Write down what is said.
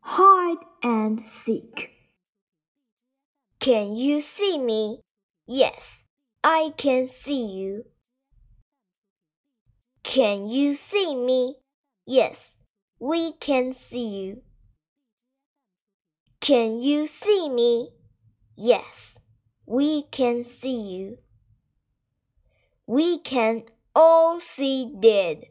hide and seek. Can you see me? Yes, I can see you. Can you see me? Yes, we can see you. Can you see me? Yes, we can see you. We can all see Dad.